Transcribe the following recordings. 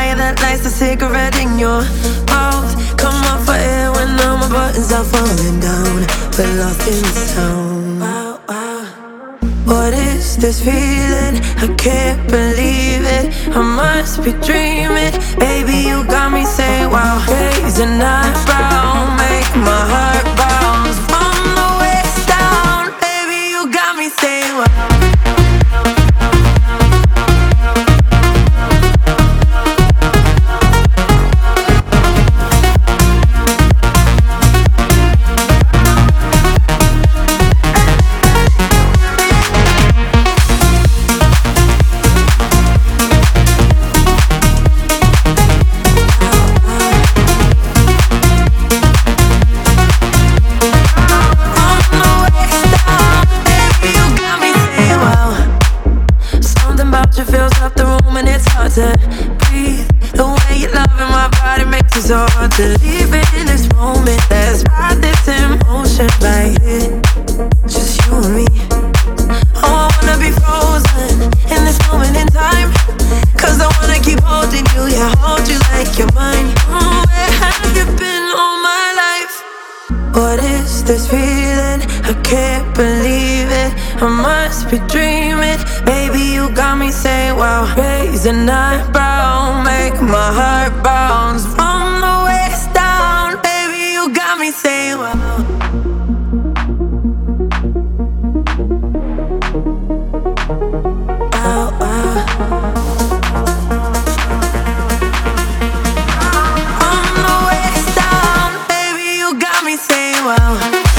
higher than lights, a cigarette in your mouth. Come on for air when all my buttons are falling down. We're lost in the sound. Wow, wow. What is this feeling? I can't believe it. I must be dreaming. Baby, you got me saying, wow. Days and nights brown, make my heart bounce. From the waist down, baby, you got me saying, wow. me say wow.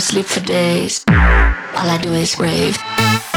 sleep for days. All I do is rave.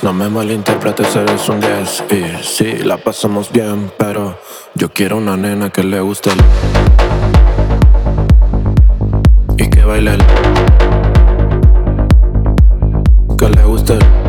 No me malinterpretes, eres un 10 Y sí, la pasamos bien, pero Yo quiero una nena que le guste el Y que baile el Que le guste el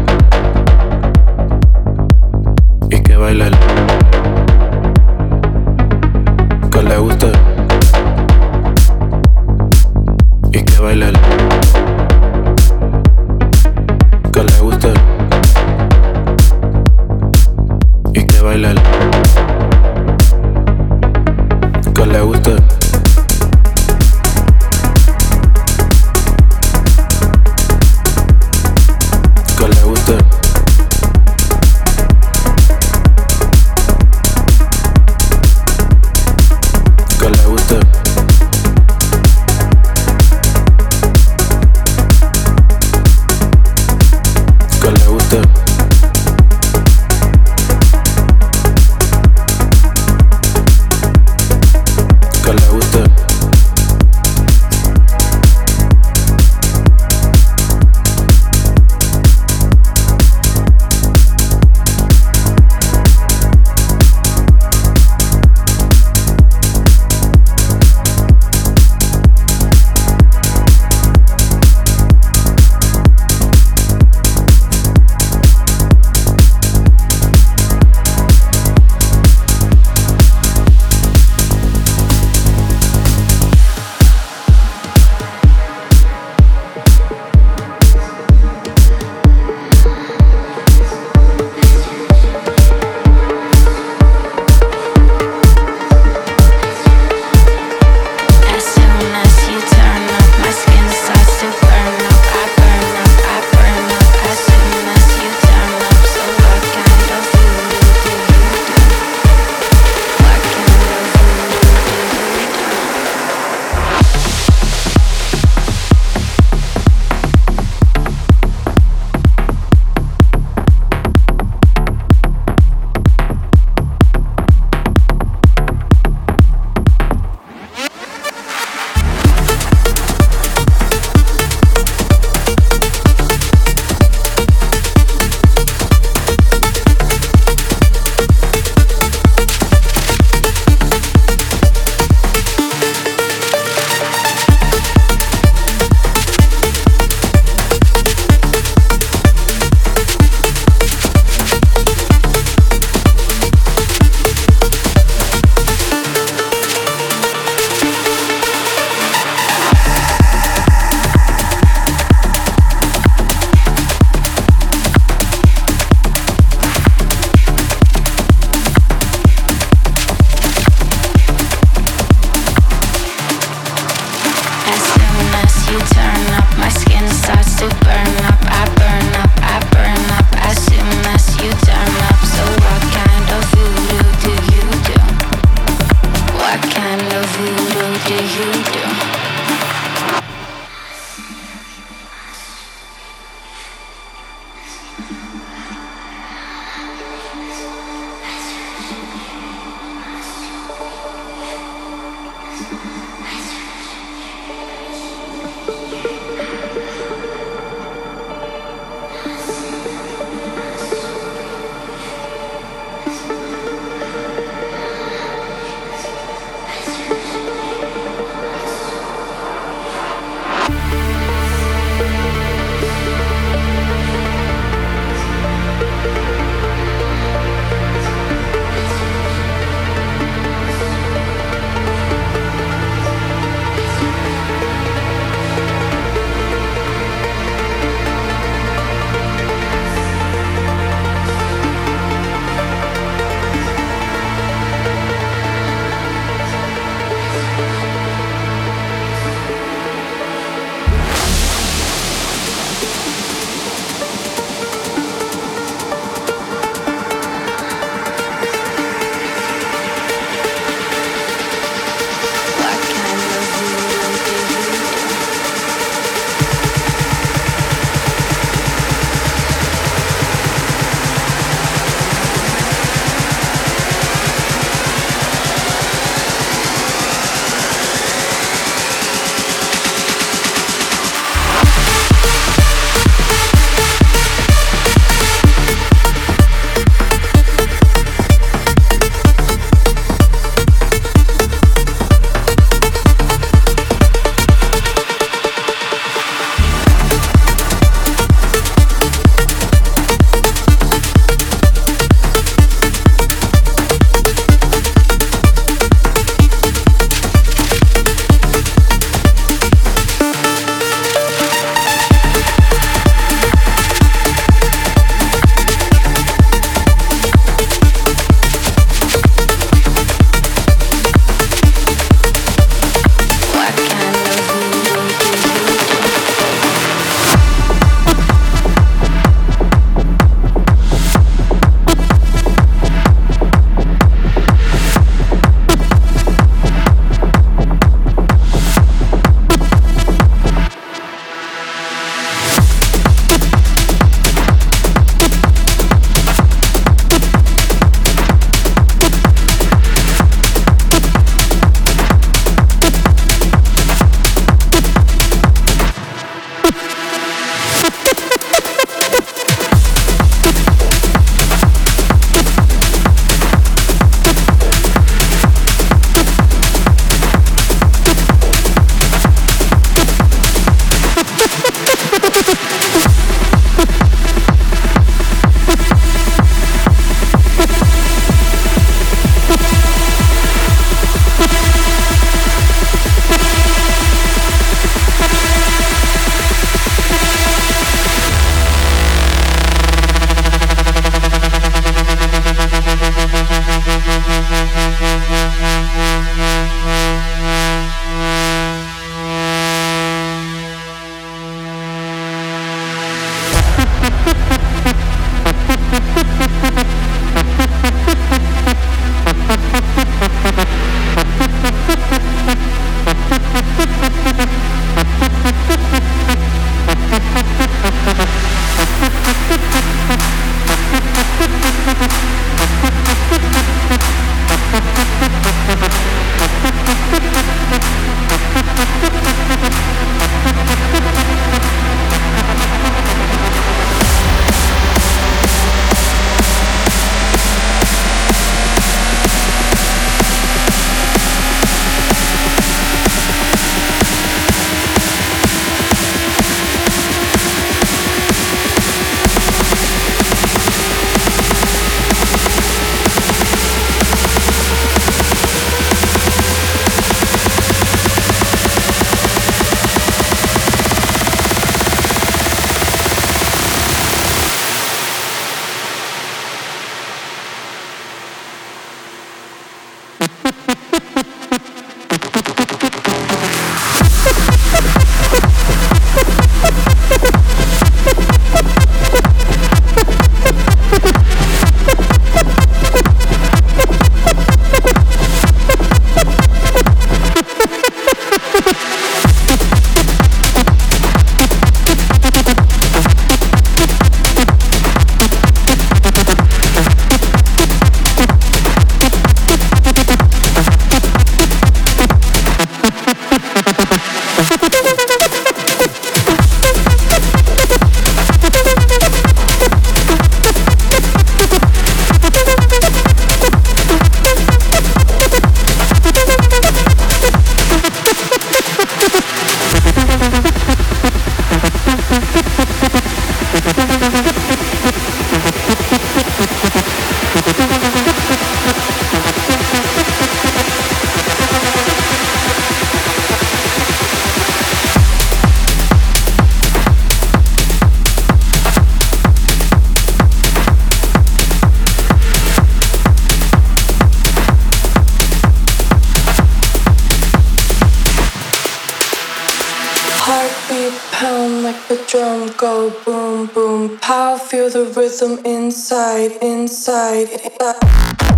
pound like the drum go boom boom. Pow, feel the rhythm inside, inside. DJ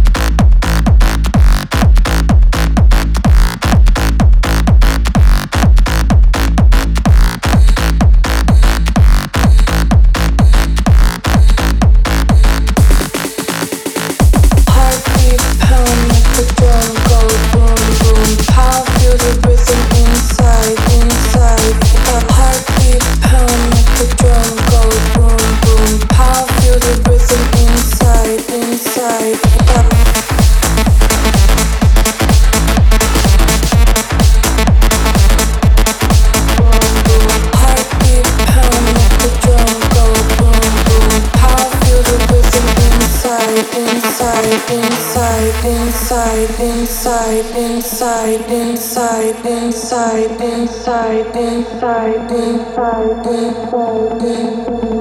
inside, inside, inside, inside, inside, inside.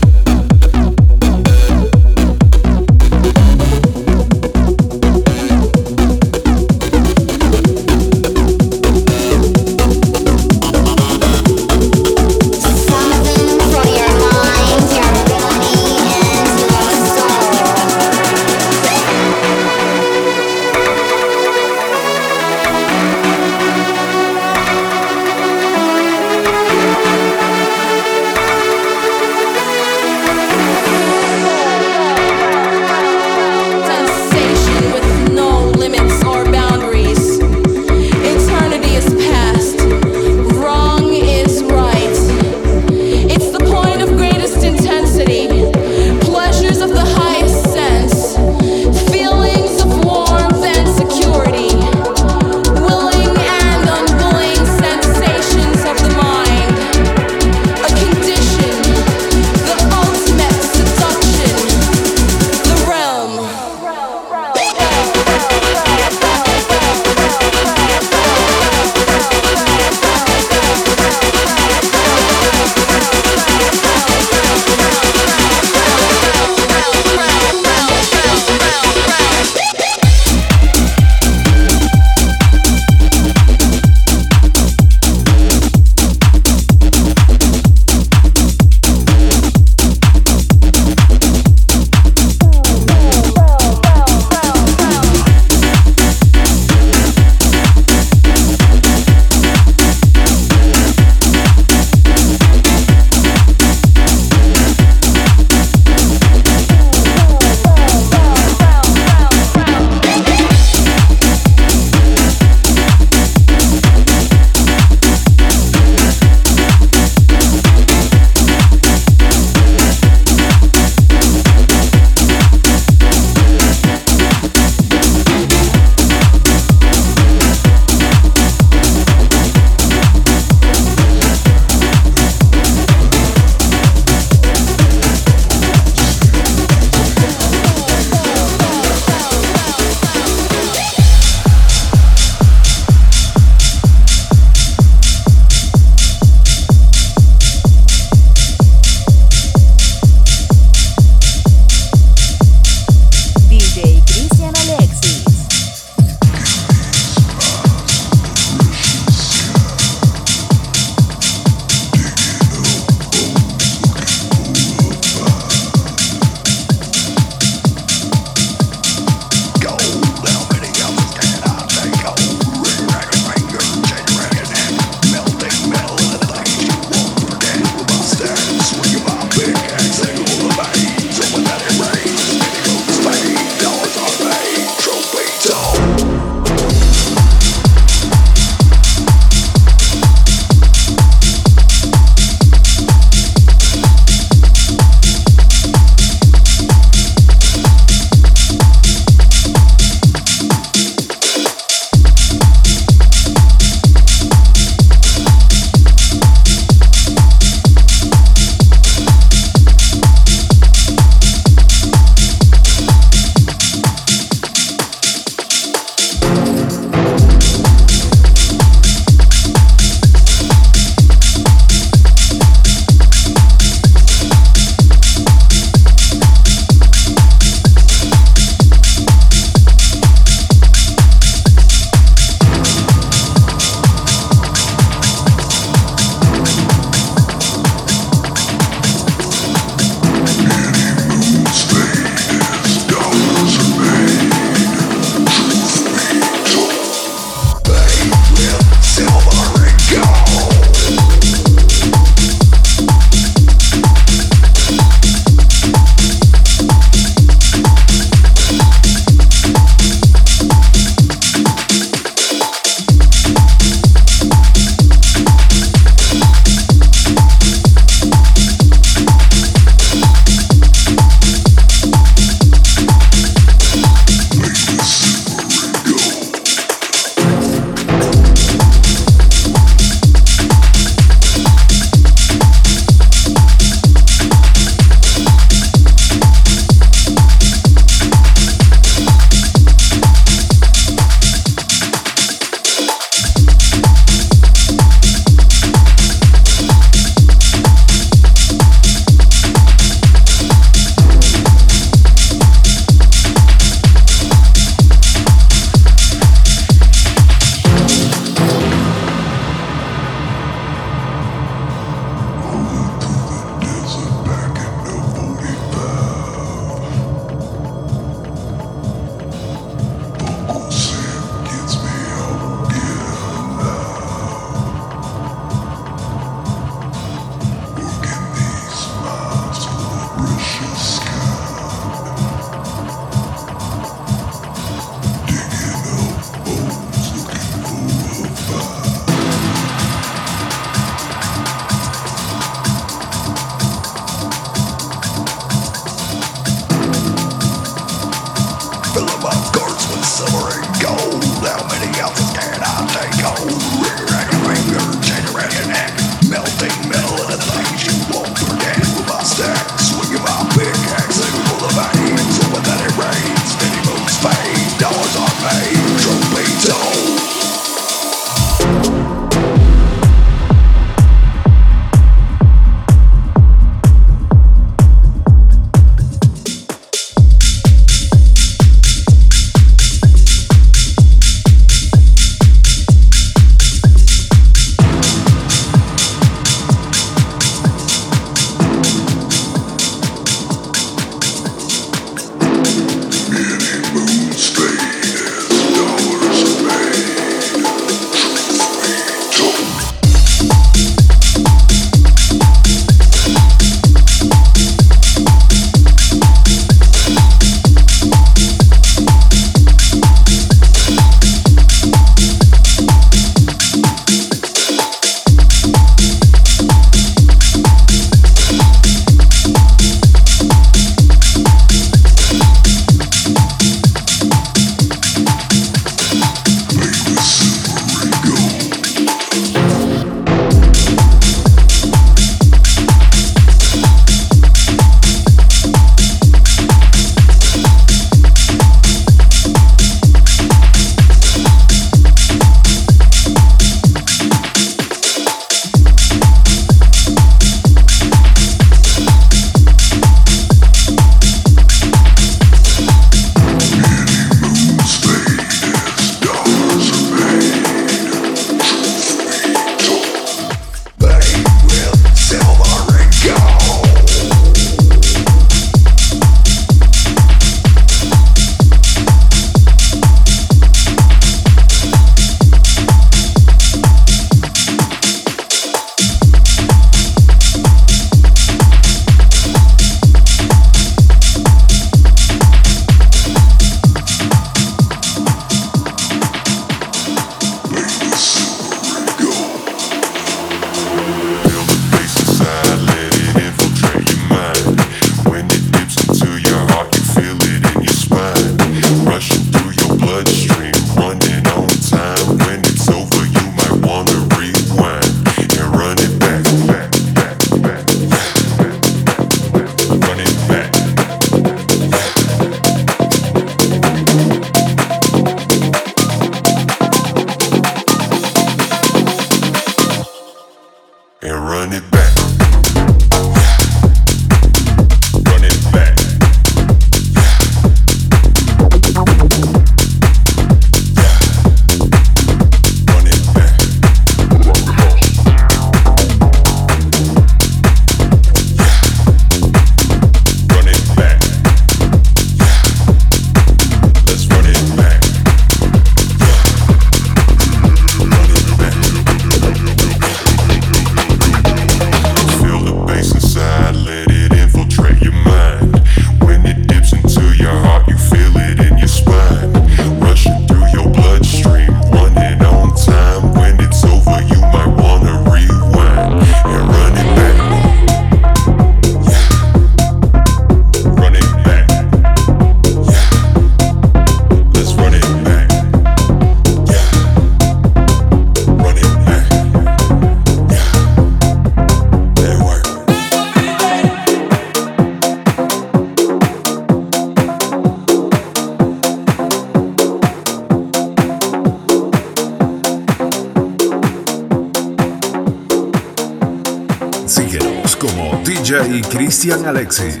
Cristian Alexis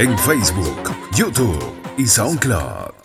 en Facebook, YouTube y SoundCloud.